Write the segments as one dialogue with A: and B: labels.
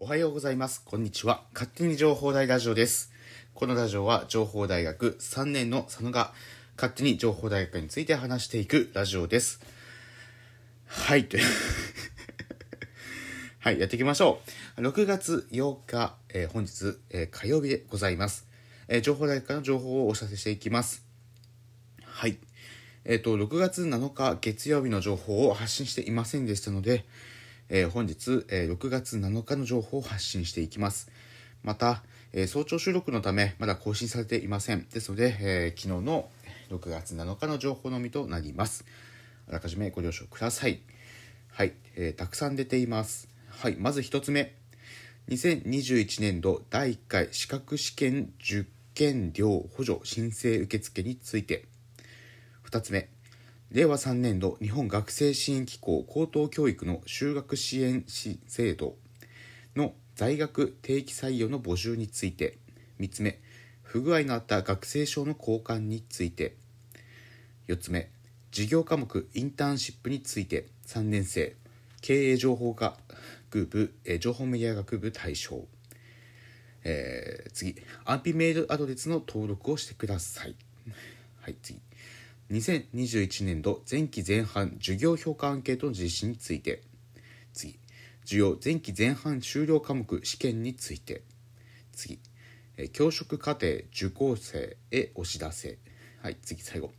A: おはようございます。こんにちは。勝手に情報大ラジオです。このラジオは情報大学3年の佐野が勝手に情報大学について話していくラジオです。はい。という はい、やっていきましょう。6月8日、えー本日、えー火曜日でございます。えー情報大学からの情報をお知らせしていきます。はい。えっ、と、6月7日月曜日の情報を発信していませんでしたので、えー本日、えー6月7日の情報を発信していきます。また、えー早朝収録のため、まだ更新されていません。ですので、えー昨日の6月7日の情報のみとなります。あらかじめご了承ください。はい、えーたくさん出ています。はい、まず一つ目。2021年度第1回資格試験受験料補助申請受付について。2つ目令和3年度日本学生支援機構高等教育の修学支援制度の在学定期採用の募集について3つ目不具合のあった学生証の交換について。4つ目事業科目インターンシップについて。3年生経営情報学部情報メディア学部対象。えー次安否メールアドレスの登録をしてください。はい次。2021年度前期前半授業評価アンケートの実施について。次。授業前期前半終了科目試験について。次。教職課程受講生へお知らせ。はい次最後。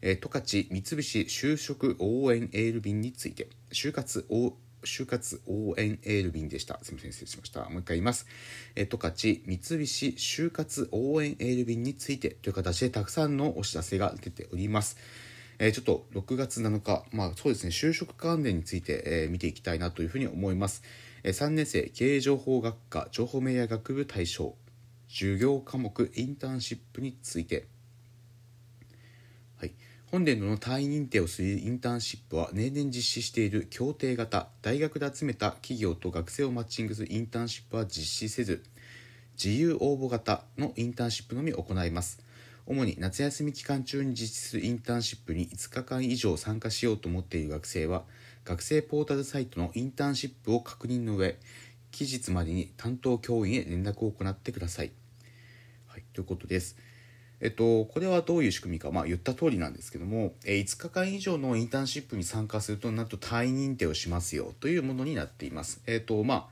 A: 十勝三菱就職応援エール便について。就活応就活応援エール便でした。すみません、失礼しました。もう一回言います。えー十勝三菱就活応援エール便についてという形でたくさんのお知らせが出ております。えーちょっと6月7日、まあそうですね、就職関連について、えー見ていきたいなというふうに思います。えー3年生経営情報学科情報メディア学部対象授業科目インターンシップについて、本年度の単位認定をするインターンシップは年々実施している協定型大学で集めた企業と学生をマッチングするインターンシップは実施せず自由応募型のインターンシップのみ行います主に夏休み期間中に実施するインターンシップに5日間以上参加しようと思っている学生は学生ポータルサイトのインターンシップを確認の上期日までに担当教員へ連絡を行ってくださいはい、ということです。えっと、これはどういう仕組みか、まあ、言った通りなんですけども、えー5日間以上のインターンシップに参加すると、なんと単位認定をしますよというものになっています。えっと、まあ、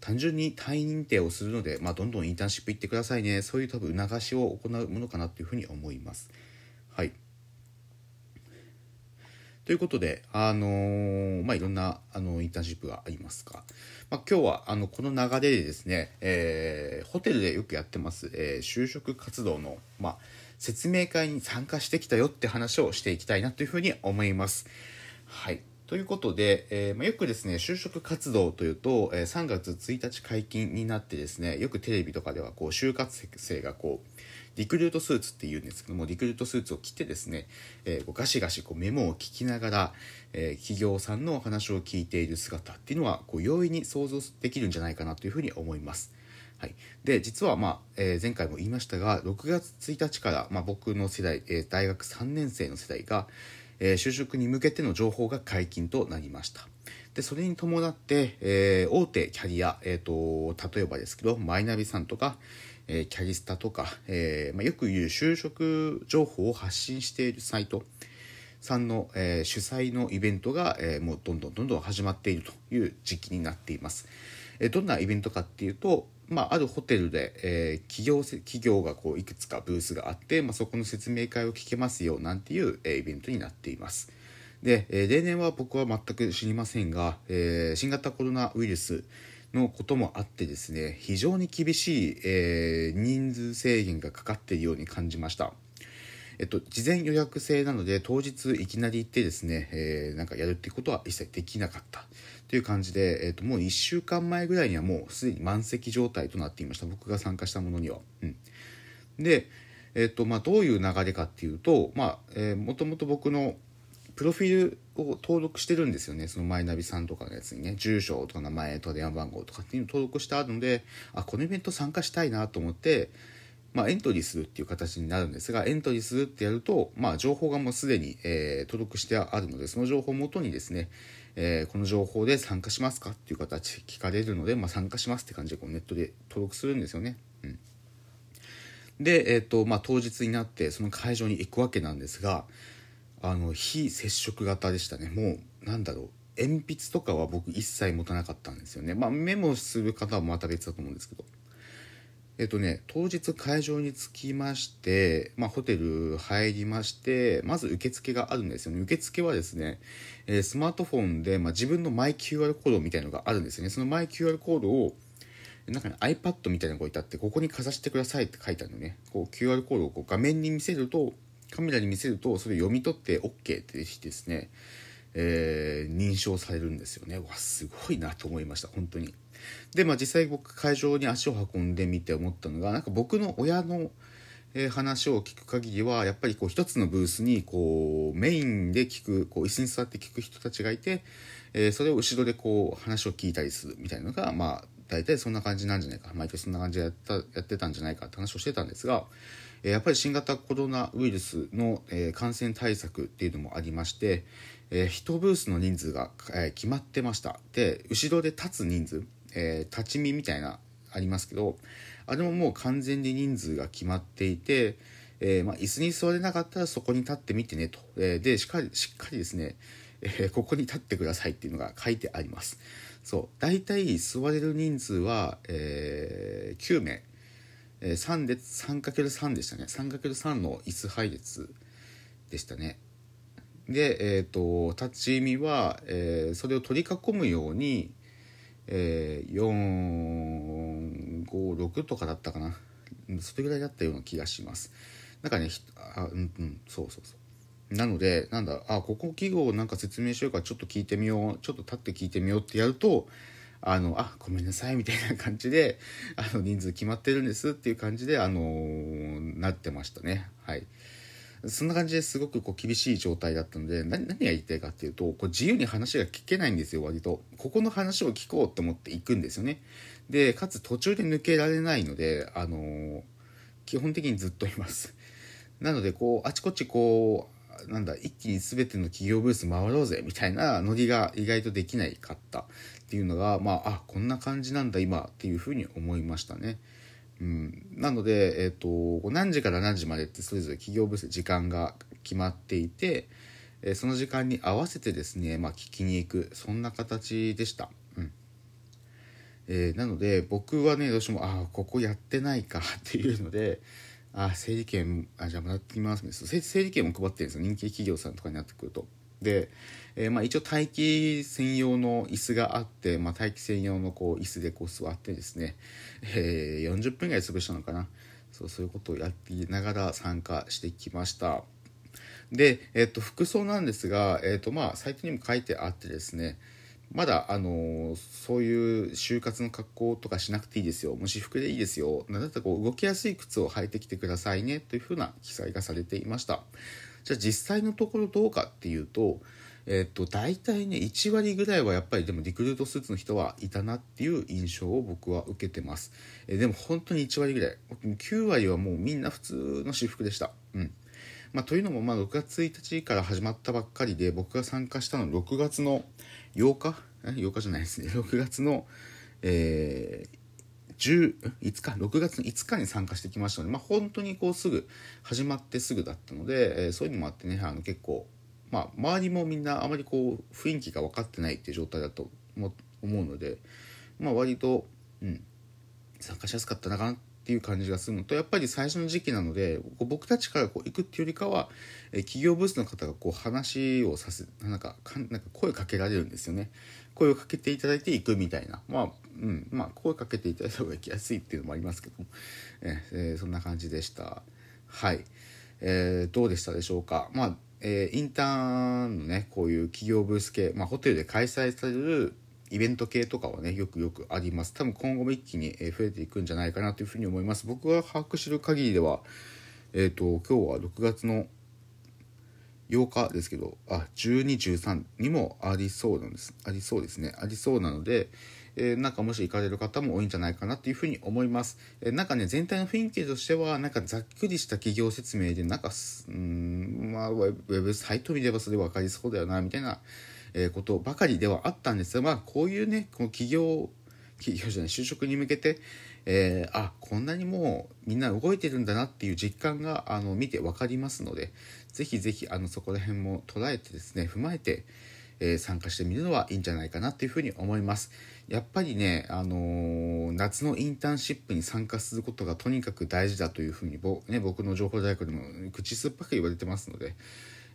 A: 単純に退院認定をするので、まあ、どんどんインターンシップ行ってくださいね、そういう多分促しを行うものかなというふうに思います。はい。ということで、あのーまあ、いろんなあのインターンシップがありますが、まあ、今日はあのこの流れでですね、えーホテルでよくやってます、えー就職活動の、まあ、説明会に参加してきたよって話をしていきたいなというふうに思います。はい。ということで、えーまあ、よくですね、就職活動というと、えー3月1日解禁になってですね、よくテレビとかでは、こう、就活生がこう、リクルートスーツって言うんですけども、リクルートスーツを着てですね、えーガシガシこうメモを聞きながら、えー企業さんのお話を聞いている姿っていうのは、こう、容易に想像できるんじゃないかなというふうに思います。はい、で実は、まあえー前回も言いましたが6月1日から、まあ、僕の世代、えー大学3年生の世代が、えー就職に向けての情報が解禁となりましたでそれに伴って、え大手キャリア、えー、と例えばですけどマイナビさんとか、えーキャリスタとか、えーまあ、よく言う就職情報を発信しているサイトさんの、えー主催のイベントが、えもうどんどんどんどん始まっているという時期になっています。えどんなイベントかっていうと、まあ、あるホテルで、え企業企業がこういくつかブースがあって、まあ、そこの説明会を聞けますよなんていう、えイベントになっています。で、え例年は僕は全く知りませんが、え新型コロナウイルスのこともあってですね非常に厳しい、えー人数制限がかかっているように感じました。えっと、事前予約制なので当日いきなり行ってですね、えーなんかやるっていうことは一切できなかったという感じで、えっと、もう1週間前ぐらいにはもうすでに満席状態となっていました僕が参加したものには。うん、で、えっとまあ、どういう流れかっていうと、まあえー、もともと僕のプロフィールを登録してるんですよね。そのマイナビさんとかのやつにね。住所とか名前と電話番号とかっていうのを登録してあるのであこのイベント参加したいなと思ってまあ、エントリーするっていう形になるんですがエントリーするってやると、まあ、情報がもうすでに、えー登録してあるのでその情報をもとにですね、えー、この情報で参加しますかっていう形聞かれるので、まあ、参加しますって感じでこうネットで登録するんですよね。うん。で、えーとまあ、当日になってその会場に行くわけなんですがあの非接触型でしたね。もうなんだろう。鉛筆とかは僕一切持たなかったんですよね。まあメモする方はまた別だと思うんですけど。えっとね当日会場に着きまして、まあ、ホテル入りましてまず受付があるんですよね。受付はですね、えー、スマートフォンで、まあ、自分のマイ QR コードみたいのがあるんですよね。そのマイ QR コードをなんかね iPad みたいなのが置いてあってここにかざしてくださいって書いてあるのね。こう QR コードをこう画面に見せるとカメラに見せるとそれ読み取って OK ってしてですねえー、認証されるんですよね。わすごいなと思いました本当に。でまあ実際僕会場に足を運んでみて思ったのがなんか僕の親の、えー、話を聞く限りはやっぱりこう一つのブースにこうメインで聞くこう椅子に座って聞く人たちがいて、えー、それを後ろでこう話を聞いたりするみたいなのがまあ大体そんな感じなんじゃないか。毎年そんな感じでやったやってたんじゃないかって話をしてたんですがえやっぱり新型コロナウイルスの、え感染対策っていうのもありまして、えー、1ブースの人数が、えー、決まってました。で後ろで立つ人数、えー、立ち見みたいなありますけどあれももう完全に人数が決まっていて、えーまあ、椅子に座れなかったらそこに立ってみてねと、えー、でしっかりしっかりですね、えー、ここに立ってくださいっていうのが書いてあります。そう。大体座れる人数は、えー、9名、えー、3列 3×3 でしたね。3×3 の椅子配列でしたね。で、えーと、立ち見は、えー、それを取り囲むように、えー、456とかだったかな。それぐらいだったような気がします。なんかねあうんうん。そうそうそう。なのでなんだあここ記号なんか説明しようかちょっと聞いてみようちょっと立って聞いてみようってやるとあのあごめんなさいみたいな感じで あの人数決まってるんですっていう感じであのー、なってましたね。はい。そんな感じですごくこう厳しい状態だったので何が言いたいかっていうとこう自由に話が聞けないんですよ割と。ここの話を聞こうと思って行くんですよね。でかつ途中で抜けられないのであのー、基本的にずっといます。なのでこうあちこちこうなんだ一気に全ての企業ブース回ろうぜみたいなノリが意外とできないかったっていうのがまああこんな感じなんだ今っていうふうに思いましたね。うん、なので、えーと、何時から何時までってそれぞれ企業ブース時間が決まっていて、え、その時間に合わせてですね、まあ、聞きに行くそんな形でした。うんえー、なので僕はねどうしてもああここやってないかっていうのであ整理券あじゃあもらってきますね。整理券も配ってるんですよ。人気企業さんとかになってくると。で、えー、まあ、一応待機専用の椅子があって、まあ、待機専用のこう椅子でこう座ってですね、えー、40分ぐらい潰したのかな。そうそういうことをやっていながら参加してきました。で、えっ、と服装なんですが、えっ、とまあ、サイトにも書いてあってですねまだ、あのー、そういう就活の格好とかしなくていいですよ。もし服でいいですよ。なんだったらこう動きやすい靴を履いてきてくださいね。というふうな記載がされていました。じゃあ実際のところどうかっていうと、えっと、大体ね1割ぐらいはやっぱりでもリクルートスーツの人はいたなっていう印象を僕は受けてます、えでも本当に1割ぐらい9割はもうみんな普通の私服でしたまあ、というのもまあ6月1日から始まったばっかりで僕が参加したの6月の8日？8日じゃないですね。6月の、えー、10、5日、6月の5日に参加してきましたので、まあ、本当にこうすぐ、始まってすぐだったので、えー、そういうのもあってね、あの結構、まあ、周りもみんなあまりこう、雰囲気が分かってないっていう状態だと思うので、まあ、割と、うん、参加しやすかったなかなていう感じがするのとやっぱり最初の時期なので僕たちからこう行くっていうよりかは、企業ブースの方がこう話をさせなんかなんか声かけられるんですよね。声をかけていただいて行くみたいな。まあうんまあ声かけていただいた方が行きやすいっていうのもありますけども、えー、そんな感じでした。はい、えー、どうでしたでしょうか。まあえー、インターンのねこういう企業ブース系、まあ、ホテルで開催されるイベント系とかはねよくよくあります。多分今後も一気に増えていくんじゃないかなというふうに思います。僕が把握してる限りではえっ、ー、と今日は6月の8日ですけどあ1213にもありそうなんです。ありそうですね。ありそうなので、えー、なんかもし行かれる方も多いんじゃないかなっていうふうに思います、えー、なんかね全体の雰囲気としてはなんかざっくりした企業説明でなんかうんまあウェブサイト見ればそれ分かりそうだよなみたいなえーことばかりではあったんですが、まあ、こういうねこの企業企業じゃない就職に向けて、えーあこんなにもうみんな動いてるんだなっていう実感があの見て分かりますのでぜひぜひあのそこら辺も捉えてですね踏まえて、えー参加してみるのはいいんじゃないかなっていうふうに思います。やっぱりね、あのー夏のインターンシップに参加することがとにかく大事だというふうにぼ、ね、僕の情報大学でも口酸っぱく言われてますので、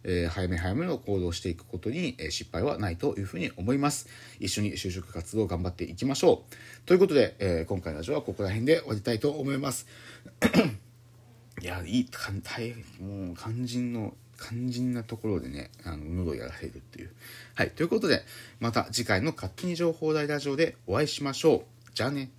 A: えー早め早めの行動していくことに、え失敗はないというふうに思います。一緒に就職活動を頑張っていきましょう。ということで、えー今回のラジオはここら辺で終わりたいと思います。いやいいかん大変もう肝心の肝心なところでねあの喉やられるっていう。はいということでまた次回の勝手に情報大ラジオでお会いしましょう。じゃあね。